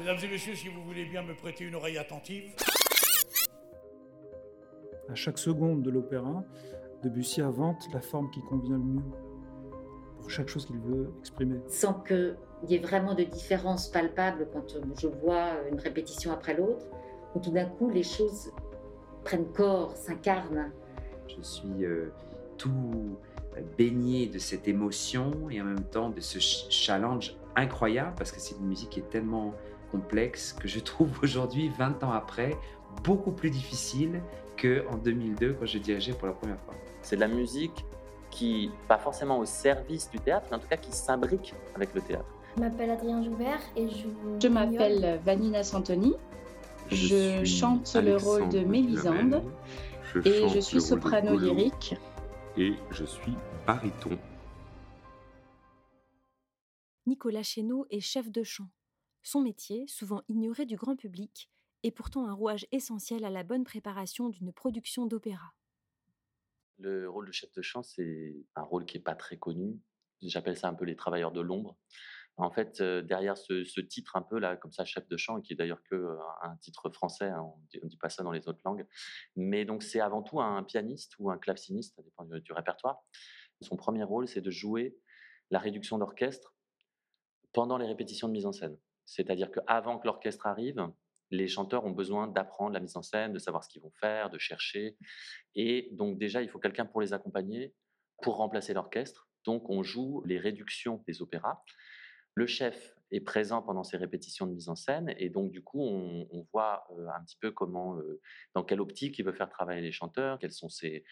Mesdames et messieurs, si vous voulez bien me prêter une oreille attentive. À chaque seconde de l'opéra, Debussy invente la forme qui convient le mieux pour chaque chose qu'il veut exprimer. Sans qu'il y ait vraiment de différence palpable quand je vois une répétition après l'autre, où tout d'un coup les choses prennent corps, s'incarnent. Je suis euh, tout baigné de cette émotion et en même temps de ce challenge incroyable parce que c'est une musique qui est tellement complexe que je trouve aujourd'hui, 20 ans après, beaucoup plus difficile qu'en 2002 quand j'ai dirigé pour la première fois. C'est de la musique qui, pas forcément au service du théâtre, mais en tout cas qui s'imbrique avec le théâtre. Je m'appelle Adrien Joubert et je Je m'appelle Vanina Santoni. Je, chante le rôle de Mélisande et je suis soprano lyrique. Et je suis baryton. Nicolas Chéneau est chef de chant. Son métier, souvent ignoré du grand public, est pourtant un rouage essentiel à la bonne préparation d'une production d'opéra. Le rôle de chef de chant, c'est un rôle qui n'est pas très connu. J'appelle ça un peu les travailleurs de l'ombre. En fait, derrière ce, titre un peu là, comme ça, chef de chant, qui est d'ailleurs que un titre français, hein, on ne dit, pas ça dans les autres langues, mais donc c'est avant tout un pianiste ou un claveciniste, ça dépend du répertoire. Son premier rôle, c'est de jouer la réduction d'orchestre pendant les répétitions de mise en scène. C'est-à-dire qu'avant que l'orchestre arrive, les chanteurs ont besoin d'apprendre la mise en scène, de savoir ce qu'ils vont faire, de chercher. Et donc déjà, il faut quelqu'un pour les accompagner, pour remplacer l'orchestre. Donc on joue les réductions des opéras. Le chef est présent pendant ces répétitions de mise en scène et donc du coup on, voit euh, un petit peu comment, euh, dans quelle optique il veut faire travailler les chanteurs, quelles sont ses,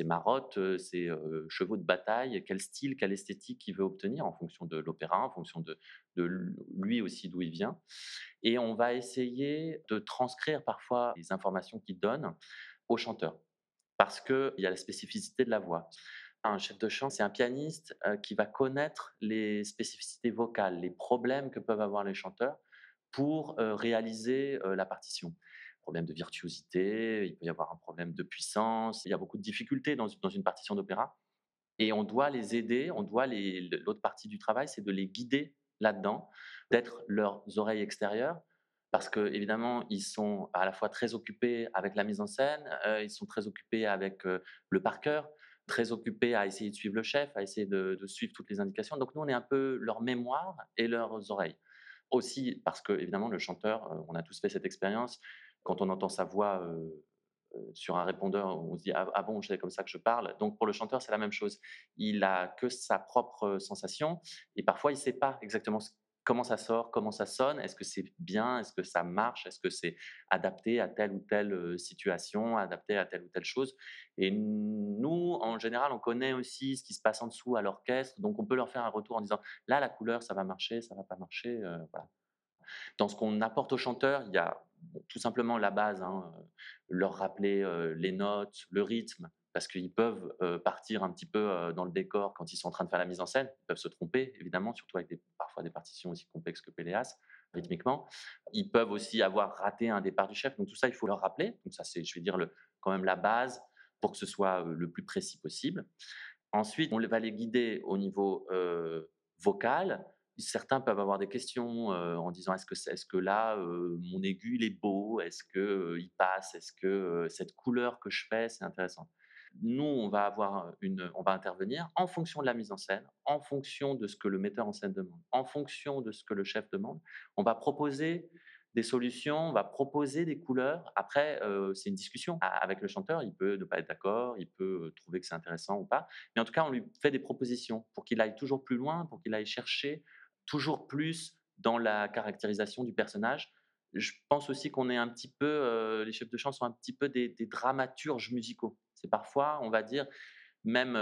marottes, euh, ses chevaux de bataille, quel style, quelle esthétique il veut obtenir en fonction de l'opéra, en fonction de, de lui aussi d'où il vient. Et on va essayer de transcrire parfois les informations qu'il donne aux chanteurs parce qu'il y a la spécificité de la voix. Un chef de chant, c'est un pianiste qui va connaître les spécificités vocales, les problèmes que peuvent avoir les chanteurs pour réaliser la partition. Problème de virtuosité, il peut y avoir un problème de puissance, il y a beaucoup de difficultés dans, une partition d'opéra. Et on doit les aider, on doit l'autre partie du travail, c'est de les guider là-dedans, d'être leurs oreilles extérieures, parce que évidemment ils sont à la fois très occupés avec la mise en scène, ils sont très occupés avec le par cœur, très occupés à essayer de suivre le chef, à essayer de, suivre toutes les indications. Donc nous, on est un peu leur mémoire et leurs oreilles. Aussi parce que, évidemment, le chanteur, euh, on a tous fait cette expérience, quand on entend sa voix euh, euh, sur un répondeur, on se dit ah, ah bon, c'est comme ça que je parle. Donc pour le chanteur, c'est la même chose. Il a que sa propre sensation et parfois il ne sait pas exactement ce comment ça sort, comment ça sonne, est-ce que c'est bien, est-ce que ça marche, est-ce que c'est adapté à telle ou telle situation, adapté à telle ou telle chose. Et nous, en général, on connaît aussi ce qui se passe en dessous à l'orchestre, donc on peut leur faire un retour en disant là, la couleur, ça va marcher, ça va pas marcher. voilà. Dans ce qu'on apporte aux chanteurs, il y a tout simplement la base, hein, leur rappeler les notes, le rythme, parce qu'ils peuvent partir un petit peu dans le décor quand ils sont en train de faire la mise en scène. Ils peuvent se tromper, évidemment, surtout avec parfois des partitions aussi complexes que Péléas, rythmiquement. Ils peuvent aussi avoir raté un départ du chef. Donc tout ça, il faut leur rappeler. Donc ça, c'est, je vais dire, quand même la base pour que ce soit le plus précis possible. Ensuite, on va les guider au niveau vocal. Certains peuvent avoir des questions en disant est-ce que, est-ce que là, mon aigu, il est beau? Est-ce qu'il il passe? Est-ce que cette couleur que je fais, c'est intéressant? Nous, on va avoir une, on va intervenir en fonction de la mise en scène, en fonction de ce que le metteur en scène demande, en fonction de ce que le chef demande. On va proposer des solutions, on va proposer des couleurs. Après, c'est une discussion avec le chanteur. Il peut ne pas être d'accord, il peut trouver que c'est intéressant ou pas. Mais en tout cas, on lui fait des propositions pour qu'il aille toujours plus loin, pour qu'il aille chercher toujours plus dans la caractérisation du personnage. Je pense aussi qu'on est un petit peu, les chefs de chant sont un petit peu des dramaturges musicaux. C'est parfois, on va dire, même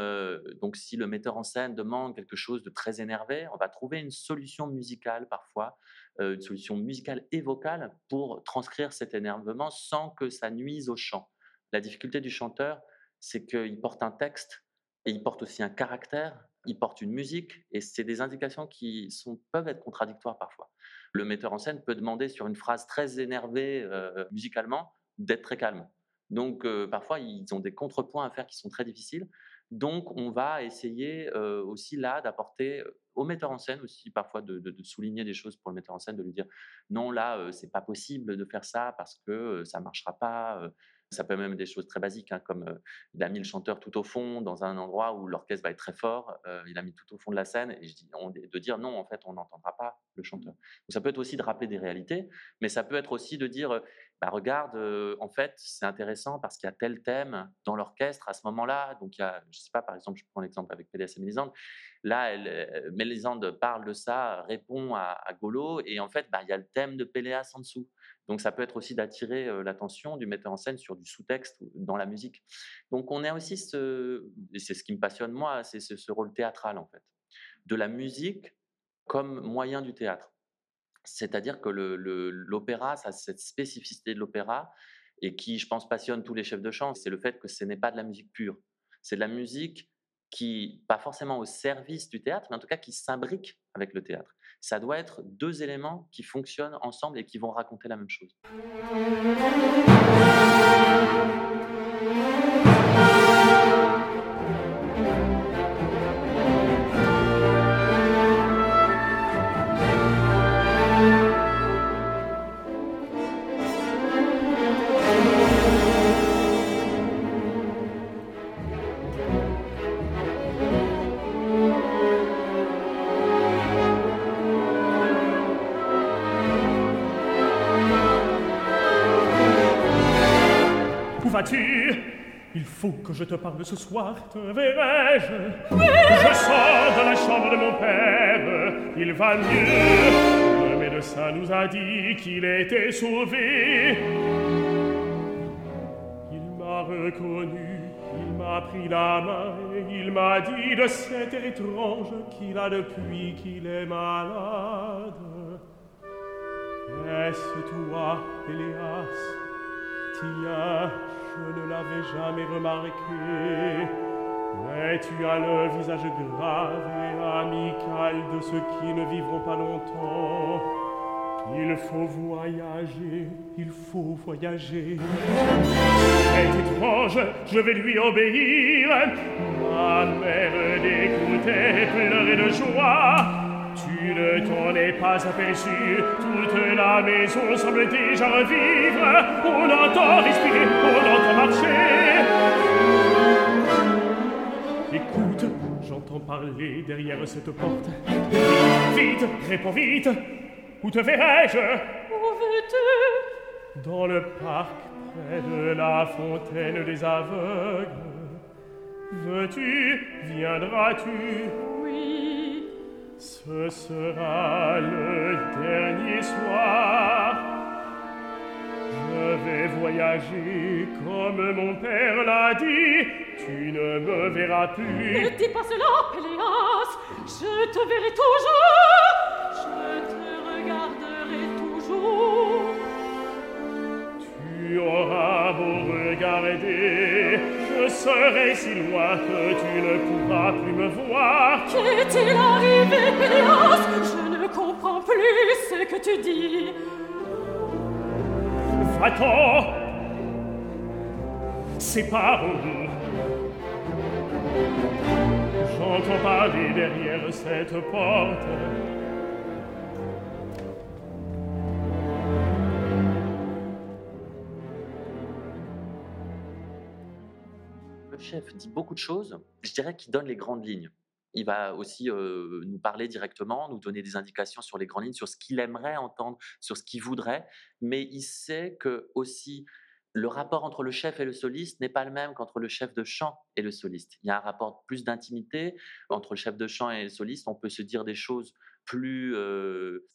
donc si le metteur en scène demande quelque chose de très énervé, on va trouver une solution musicale parfois, une solution musicale et vocale pour transcrire cet énervement sans que ça nuise au chant. La difficulté du chanteur, c'est qu'il porte un texte et il porte aussi un caractère, il porte une musique et c'est des indications qui peuvent être contradictoires parfois. Le metteur en scène peut demander sur une phrase très énervée musicalement d'être très calme. Donc, parfois, ils ont des contrepoints à faire qui sont très difficiles. Donc, on va essayer aussi là d'apporter au metteur en scène aussi parfois de, souligner des choses pour le metteur en scène, de lui dire non là c'est pas possible de faire ça parce que ça marchera pas. Ça peut même être des choses très basiques, hein, comme il a mis le chanteur tout au fond, dans un endroit où l'orchestre va être très fort. il a mis tout au fond de la scène, et je dis, de dire non, en fait, on n'entendra pas le chanteur. ça peut être aussi de rappeler des réalités, mais ça peut être aussi de dire, bah, regarde, en fait, c'est intéressant parce qu'il y a tel thème dans l'orchestre à ce moment-là. Donc, il y a, je sais pas, par exemple, je prends l'exemple avec PDS et Mélisande. Là, Mélisande parle de ça, répond à, Golo, et en fait, bah, il y a le thème de Péléas en dessous. Donc ça peut être aussi d'attirer l'attention du metteur en scène sur du sous-texte dans la musique. Donc on a aussi ce, et c'est ce qui me passionne moi, c'est ce, rôle théâtral en fait, de la musique comme moyen du théâtre. C'est-à-dire que l'opéra, cette spécificité de l'opéra, et qui, je pense, passionne tous les chefs de chant, c'est le fait que ce n'est pas de la musique pure. C'est de la musique qui, pas forcément au service du théâtre, mais en tout cas qui s'imbrique avec le théâtre ça doit être deux éléments qui fonctionnent ensemble et qui vont raconter la même chose. Te parle ce soir, te verrai-je? Je sors de la chambre de mon père, il va mieux. Le médecin nous a dit qu'il était sauvé. Il m'a reconnu, il m'a pris la main et il m'a dit de cet étrange qu'il a depuis qu'il est malade. Est-ce toi, Péléas Tiens, je ne l'avais jamais remarqué. Mais tu as le visage grave et amical de ceux qui ne vivront pas longtemps. Il faut voyager, il faut voyager. C'est étrange, je vais lui obéir. Ma mère d'écouter pleurer de joie. Tu ne t'en es pas aperçu, toute la maison semble déjà revivre. On entend respirer, on entend marcher. Écoute, j'entends parler derrière cette porte. Vite, réponds vite, où te verrai-je? Où veux-tu? Dans le parc, près de la fontaine des aveugles. Veux-tu, viendras-tu? Ce sera le dernier soir. Je vais voyager comme mon père l'a dit. Tu ne me verras plus. Ne dis pas cela, Péléas. Je te verrai toujours. Je te regarderai toujours. Tu auras beau regarder serai si loin que tu ne pourras plus me voir. Qu'est-il arrivé, Pélias Je ne comprends plus ce que tu dis. Va-t'en Séparons-nous J'entends parler derrière cette porte dit beaucoup de choses. Je dirais qu'il donne les grandes lignes. Il va aussi nous parler directement, nous donner des indications sur les grandes lignes, sur ce qu'il aimerait entendre, sur ce qu'il voudrait. Mais il sait que aussi le rapport entre le chef et le soliste n'est pas le même qu'entre le chef de chant et le soliste. Il y a un rapport plus d'intimité entre le chef de chant et le soliste. On peut se dire des choses plus,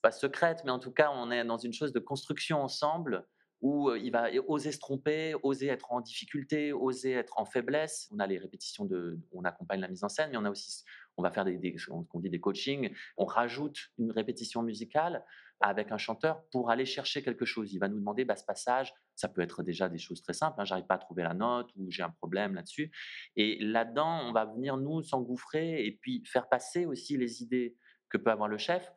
pas secrètes, mais en tout cas, on est dans une chose de construction ensemble où il va oser se tromper, oser être en difficulté, oser être en faiblesse. On a les répétitions de, on accompagne la mise en scène, mais on a aussi, on va faire des, des on dit des coachings. On rajoute une répétition musicale avec un chanteur pour aller chercher quelque chose. Il va nous demander, bah, ce passage, ça peut être déjà des choses très simples. Hein, J'arrive pas à trouver la note ou j'ai un problème là-dessus. Et là-dedans, on va venir nous s'engouffrer et puis faire passer aussi les idées que peut avoir le chef,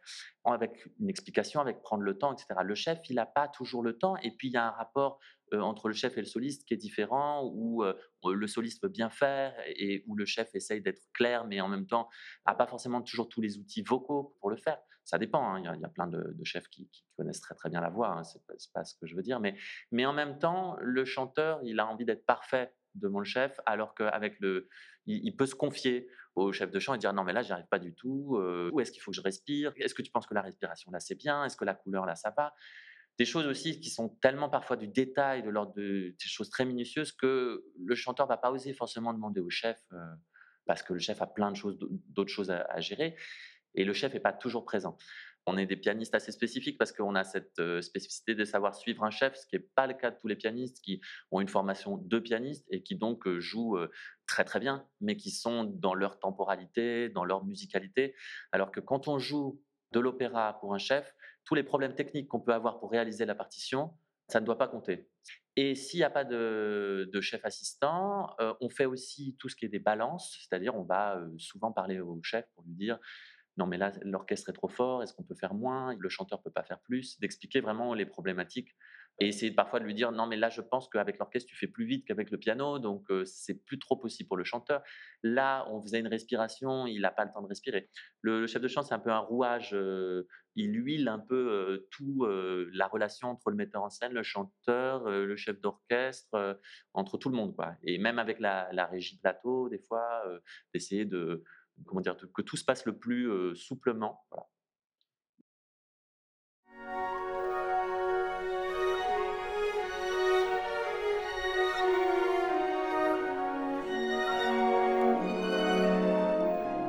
avec une explication, avec prendre le temps, etc. Le chef, il n'a pas toujours le temps, et puis il y a un rapport euh, entre le chef et le soliste qui est différent, où euh, le soliste veut bien faire, et où le chef essaye d'être clair, mais en même temps n'a pas forcément toujours tous les outils vocaux pour le faire. Ça dépend, hein, il y, a plein de, chefs qui, connaissent très très bien la voix, hein, c'est pas, ce que je veux dire, mais, mais en même temps, le chanteur, il a envie d'être parfait devant le chef, alors qu'avec le, il, peut se confier au chef de chant et dire non mais là j'y arrive pas du tout. Euh, où est-ce qu'il faut que je respire? Est-ce que tu penses que la respiration là c'est bien? Est-ce que la couleur là ça va? Des choses aussi qui sont tellement parfois du détail, de l'ordre de des choses très minutieuses que le chanteur va pas oser forcément demander au chef euh, parce que le chef a plein de choses d'autres choses à, à gérer et le chef est pas toujours présent. On est des pianistes assez spécifiques parce qu'on a cette euh, spécificité de savoir suivre un chef, ce qui n'est pas le cas de tous les pianistes qui ont une formation de pianiste et qui donc euh, jouent euh, très très bien, mais qui sont dans leur temporalité, dans leur musicalité. Alors que quand on joue de l'opéra pour un chef, tous les problèmes techniques qu'on peut avoir pour réaliser la partition, ça ne doit pas compter. Et s'il n'y a pas de, chef assistant, on fait aussi tout ce qui est des balances, c'est-à-dire on va souvent parler au chef pour lui dire non mais là l'orchestre est trop fort, est-ce qu'on peut faire moins, le chanteur peut pas faire plus, d'expliquer vraiment les problématiques et essayer parfois de lui dire non mais là je pense qu'avec l'orchestre tu fais plus vite qu'avec le piano donc c'est plus trop possible pour le chanteur. Là on faisait une respiration, il n'a pas le temps de respirer. Le, chef de chant c'est un peu un rouage, il huile un peu tout la relation entre le metteur en scène, le chanteur, le chef d'orchestre, entre tout le monde quoi. Et même avec la régie plateau des fois d'essayer de comment dire, que tout se passe le plus souplement.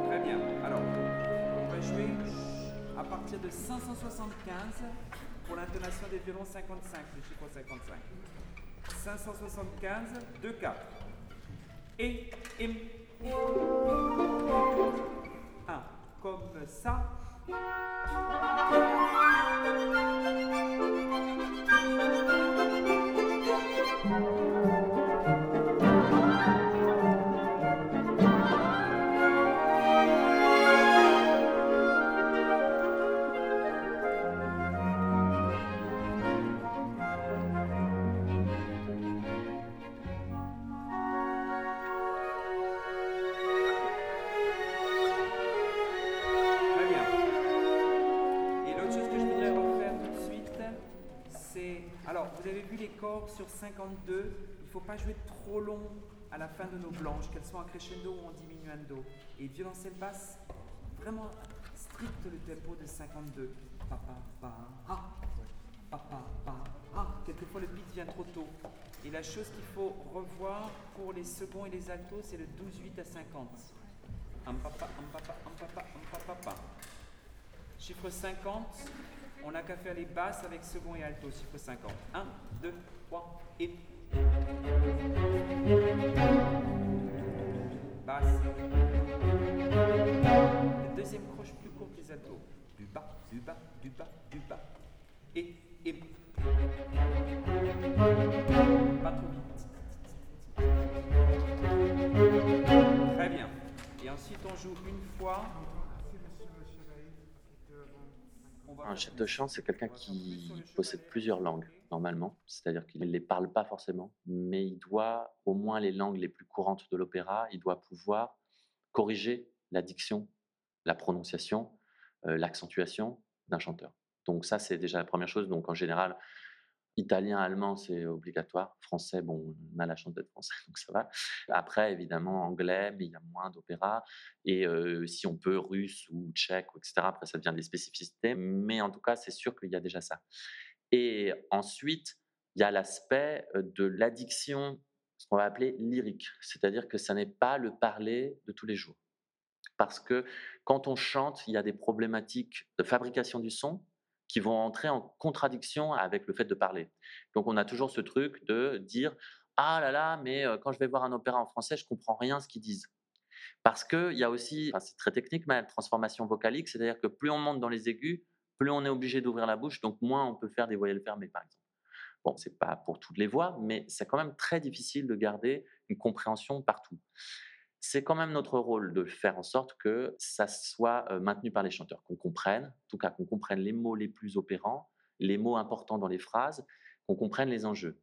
Très bien. Alors, on va jouer à partir de 575 pour l'intonation des violons 55, le chiffre 55. 575, 2, 4. Et, et, sur 52, il ne faut pas jouer trop long à la fin de nos blanches, qu'elles soient en crescendo ou en diminuendo. Et violoncelle basse, vraiment strict le tempo de 52. Papa, pa, ah, papa, pa, ah. Quelquefois le beat vient trop tôt. Et la chose qu'il faut revoir pour les seconds et les altos, c'est le 12-8 à 50. Un papa, un papa, un papa, un papa, pa. Chiffre 50, on n'a qu'à faire les basses avec second et alto, chiffre 50. 1, 2, 3 et. Basse. Le deuxième croche plus court que les altos. Du bas, du bas, du bas, du bas. Et, et. Pas trop vite. Très bien. Et ensuite on joue une fois Un chef de chant, c'est quelqu'un qui possède plusieurs langues, normalement. C'est-à-dire qu'il ne les parle pas forcément, mais il doit, au moins les langues les plus courantes de l'opéra, il doit pouvoir corriger la diction, la prononciation, euh, l'accentuation d'un chanteur. Donc ça, c'est déjà la première chose. Donc en général, Italien, allemand, c'est obligatoire. Français, bon, on a la chance d'être français, donc ça va. Après, évidemment, anglais, mais il y a moins d'opéra. Et si on peut, russe ou tchèque, etc. Après, ça devient des spécificités. Mais en tout cas, c'est sûr qu'il y a déjà ça. Et ensuite, il y a l'aspect de l'addiction, ce qu'on va appeler lyrique. C'est-à-dire que ça n'est pas le parler de tous les jours. Parce que quand on chante, il y a des problématiques de fabrication du son, qui vont entrer en contradiction avec le fait de parler. Donc on a toujours ce truc de dire ah là là, mais quand je vais voir un opéra en français, je comprends rien ce qu'ils disent. Parce qu'il y a aussi, c'est très technique, mais la transformation vocalique, c'est-à-dire que plus on monte dans les aigus, plus on est obligé d'ouvrir la bouche, donc moins on peut faire des voyelles fermées, par exemple. Bon, c'est pas pour toutes les voix, mais c'est quand même très difficile de garder une compréhension partout. c'est quand même notre rôle de faire en sorte que ça soit maintenu par les chanteurs, qu'on comprenne, en tout cas qu'on comprenne les mots les plus opérants, les mots importants dans les phrases, qu'on comprenne les enjeux.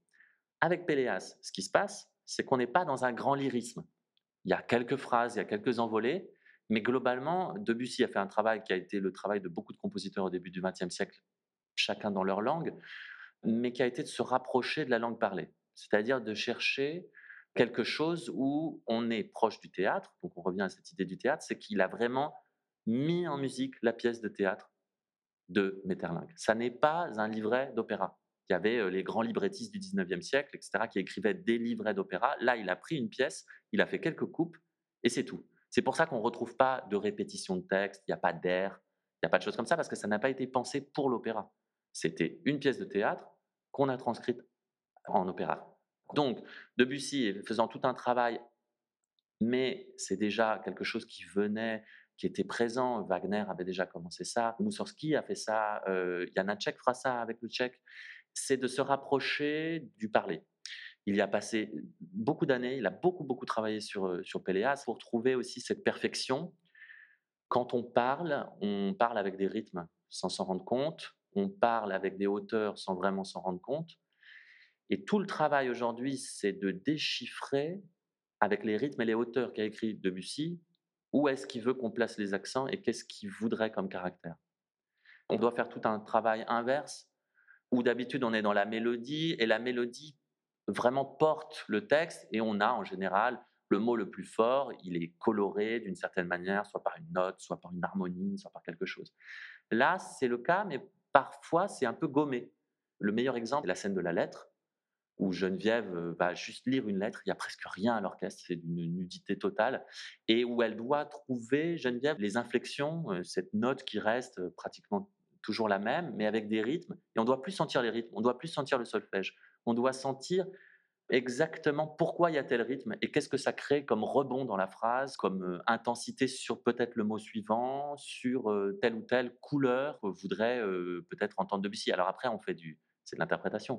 Avec Péléas, ce qui se passe, c'est qu'on n'est pas dans un grand lyrisme. Il y a quelques phrases, il y a quelques envolées, mais globalement, Debussy a fait un travail qui a été le travail de beaucoup de compositeurs au début du XXe siècle, chacun dans leur langue, mais qui a été de se rapprocher de la langue parlée, c'est-à-dire de chercher quelque chose où on est proche du théâtre, donc on revient à cette idée du théâtre, c'est qu'il a vraiment mis en musique la pièce de théâtre de Metterlinck. Ça n'est pas un livret d'opéra. Il y avait les grands librettistes du 19e siècle, etc., qui écrivaient des livrets d'opéra. Là, il a pris une pièce, il a fait quelques coupes, et c'est tout. C'est pour ça qu'on ne retrouve pas de répétition de texte, il n'y a pas d'air, il n'y a pas de choses comme ça, parce que ça n'a pas été pensé pour l'opéra. C'était une pièce de théâtre qu'on a transcrite en opéra. Donc, Debussy, faisant tout un travail, mais c'est déjà quelque chose qui venait, qui était présent. Wagner avait déjà commencé ça, Moussorski a fait ça, euh, Janacek fera ça avec le tchèque. C'est de se rapprocher du parler. Il y a passé beaucoup d'années, il a beaucoup, beaucoup travaillé sur, euh, sur Péléas pour trouver aussi cette perfection. Quand on parle, on parle avec des rythmes sans s'en rendre compte, on parle avec des hauteurs sans vraiment s'en rendre compte. Et tout le travail aujourd'hui, c'est de déchiffrer avec les rythmes et les hauteurs qu'a écrit Debussy, où est-ce qu'il veut qu'on place les accents et qu'est-ce qu'il voudrait comme caractère. On doit faire tout un travail inverse, où d'habitude on est dans la mélodie, et la mélodie vraiment porte le texte, et on a en général le mot le plus fort, il est coloré d'une certaine manière, soit par une note, soit par une harmonie, soit par quelque chose. Là, c'est le cas, mais parfois c'est un peu gommé. Le meilleur exemple, c'est la scène de la lettre, où Geneviève va juste lire une lettre, il n'y a presque rien à l'orchestre, c'est d'une nudité totale, et où elle doit trouver, Geneviève, les inflexions, cette note qui reste pratiquement toujours la même, mais avec des rythmes, et on ne doit plus sentir les rythmes, on ne doit plus sentir le solfège, on doit sentir exactement pourquoi il y a tel rythme et qu'est-ce que ça crée comme rebond dans la phrase, comme intensité sur peut-être le mot suivant, sur telle ou telle couleur voudrait peut-être entendre Debussy. Alors après, on fait du, c'est de l'interprétation.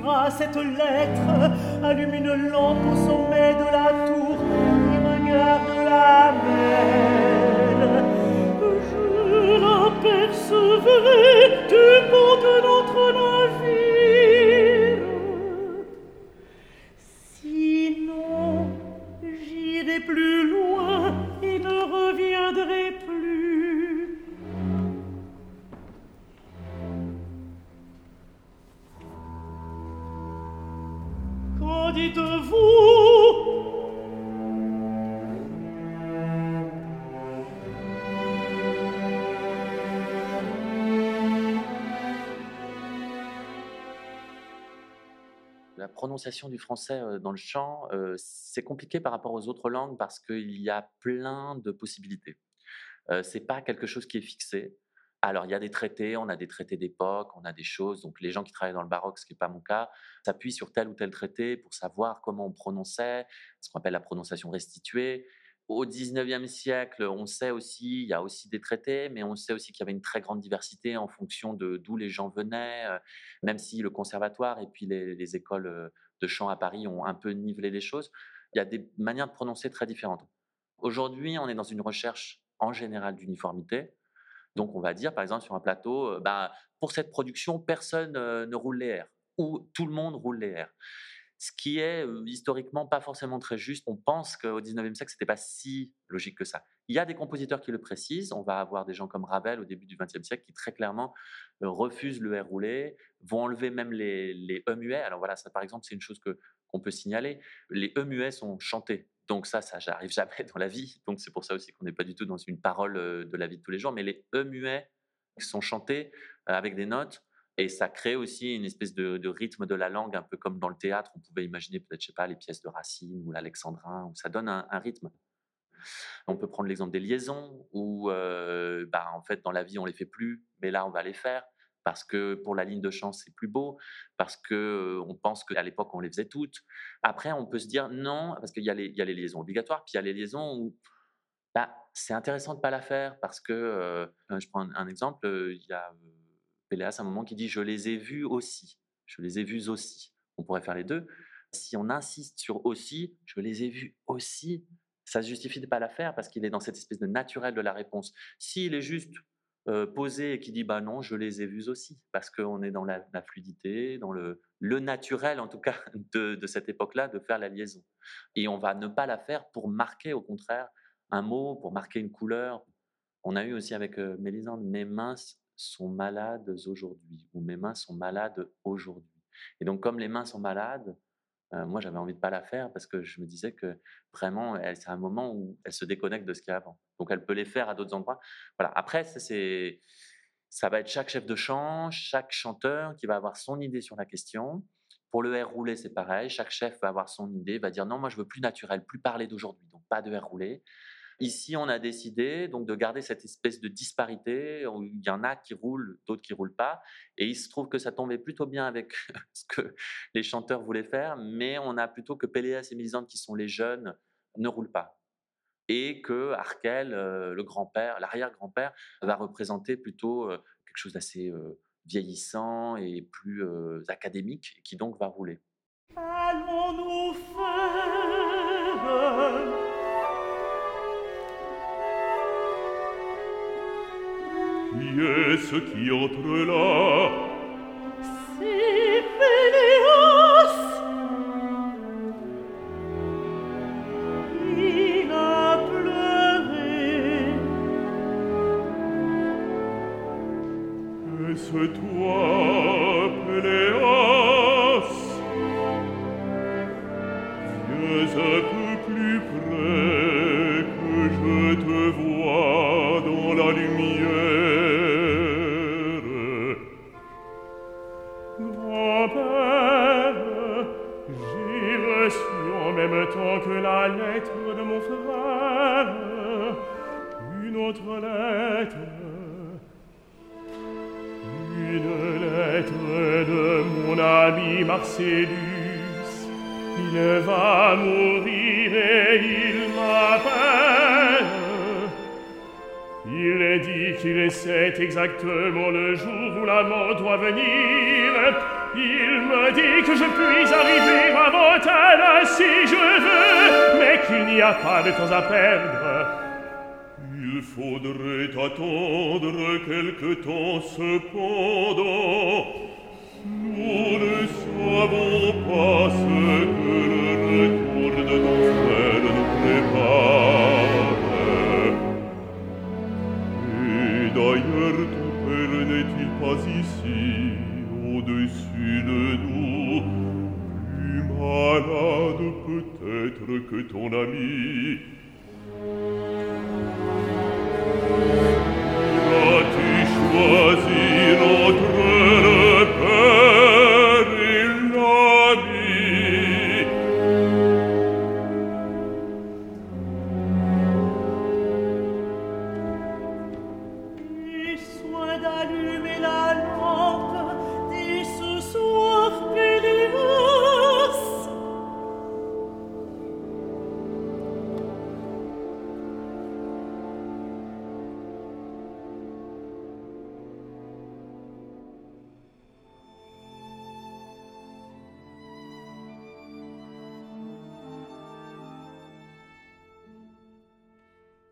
recevra cette lettre, allume une lampe au sommet de la tour. Prononciation du français dans le chant, c'est compliqué par rapport aux autres langues parce qu'il y a plein de possibilités. c'est pas quelque chose qui est fixé. Alors, il y a des traités, on a des traités d'époque, on a des choses. Donc, les gens qui travaillent dans le baroque, ce qui n'est pas mon cas, s'appuient sur tel ou tel traité pour savoir comment on prononçait, ce qu'on appelle la prononciation restituée. Au 19e siècle, on sait aussi, il y a aussi des traités, mais on sait aussi qu'il y avait une très grande diversité en fonction de d'où les gens venaient, euh, même si le conservatoire et puis les, écoles euh, de chant à Paris ont un peu nivelé les choses. Il y a des manières de prononcer très différentes. Aujourd'hui, on est dans une recherche en général d'uniformité. Donc, on va dire, par exemple, sur un plateau, euh, bah, pour cette production, personne ne roule les R ou tout le monde roule les R. Ce qui est historiquement pas forcément très juste. On pense qu'au 19e siècle, c'était pas si logique que ça. Il y a des compositeurs qui le précisent. On va avoir des gens comme Ravel au début du 20e siècle qui très clairement refusent le R roulé, vont enlever même les, les E muets. Alors voilà, ça par exemple, c'est une chose que qu'on peut signaler. Les E muets sont chantés. Donc ça, ça n'arrive jamais dans la vie. Donc c'est pour ça aussi qu'on n'est pas du tout dans une parole de la vie de tous les jours. Mais les E muets sont chantés avec des notes. Et ça crée aussi une espèce de, rythme de la langue, un peu comme dans le théâtre. On pouvait imaginer peut-être, je sais pas, les pièces de Racine ou l'Alexandrin, où ça donne un, rythme. On peut prendre l'exemple des liaisons, où bah, en fait dans la vie on les fait plus, mais là on va les faire parce que pour la ligne de chant c'est plus beau, parce que on pense qu'à l'époque on les faisait toutes. Après on peut se dire non, parce qu'il y, a les liaisons obligatoires, puis il y a les liaisons où bah, c'est intéressant de pas la faire parce que je prends un, exemple, il y a Péléas à un moment qui dit je les ai vus aussi, je les ai vus aussi. On pourrait faire les deux. Si on insiste sur aussi, je les ai vus aussi, ça ne justifie de pas la faire parce qu'il est dans cette espèce de naturel de la réponse. S'il est juste posé et qui dit bah non, je les ai vus aussi, parce qu'on est dans la, fluidité, dans le, naturel en tout cas de, cette époque-là, de faire la liaison. Et on va ne pas la faire pour marquer au contraire un mot, pour marquer une couleur. On a eu aussi avec Mélisande, mes mains sont malades aujourd'hui, ou mes mains sont malades aujourd'hui. Et donc comme les mains sont malades, moi, j'avais envie de pas la faire parce que je me disais que vraiment, c'est un moment où elle se déconnecte de ce qu'il y a avant. Donc, elle peut les faire à d'autres endroits. Voilà. Après, c'est, ça va être chaque chef de chant, chaque chanteur qui va avoir son idée sur la question. Pour le R roulé, c'est pareil. Chaque chef va avoir son idée, va dire non, moi, je veux plus naturel, plus parler d'aujourd'hui, donc pas de R roulé. Ici, on a décidé donc de garder cette espèce de disparité il y en a qui roulent, d'autres qui roulent pas. Et il se trouve que ça tombait plutôt bien avec ce que les chanteurs voulaient faire, mais on a plutôt que Péléas et Mélisande, qui sont les jeunes, ne roulent pas. Et que Arkel, euh, le grand-père, l'arrière-grand-père, va représenter plutôt euh, quelque chose d'assez euh, vieillissant et plus académique, qui donc va rouler. Allons-nous faire oublier ce qui entre là. C'est Pénéos Il a pleuré Est-ce toi, Pénéos Viens un peu plus près que je te vois dans la lumière Il m'appelle. Il dit qu'il sait exactement le jour où la mort doit venir. Il me dit que je puis arriver avant elle si je veux, mais qu'il n'y a pas de temps à perdre. Il faudrait attendre quelque temps cependant.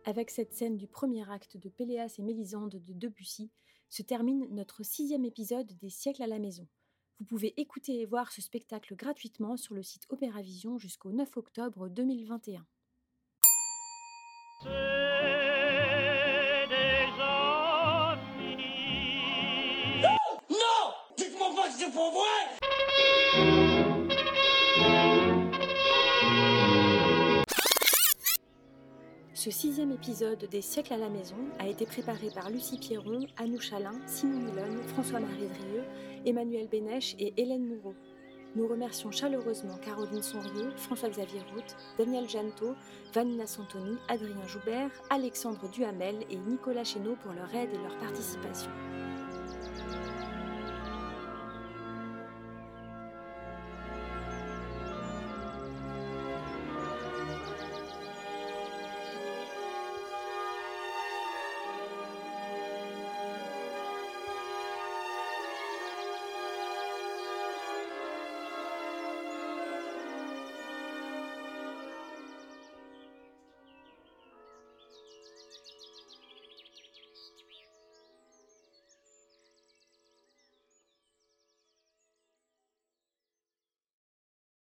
Avec cette scène du premier acte de Péléas et Mélisande de Debussy, se termine notre sixième épisode des siècles à la maison. Vous pouvez écouter et voir ce spectacle gratuitement sur le site Opéravision jusqu'au 9 octobre 2021. Non Dites-moi pas que c'est pour vrai Ce sixième épisode des siècles à la maison a été préparé par Lucie Pierron, Anou Chalin, Simon Milone, François-Marie Drieux, Emmanuel Bénèche et Hélène Moureau. Nous remercions chaleureusement Caroline Sonrier, François-Xavier Roth, Daniel Janto, Vanina Santoni, Adrien Joubert, Alexandre Duhamel et Nicolas Chéneau pour leur aide et leur participation.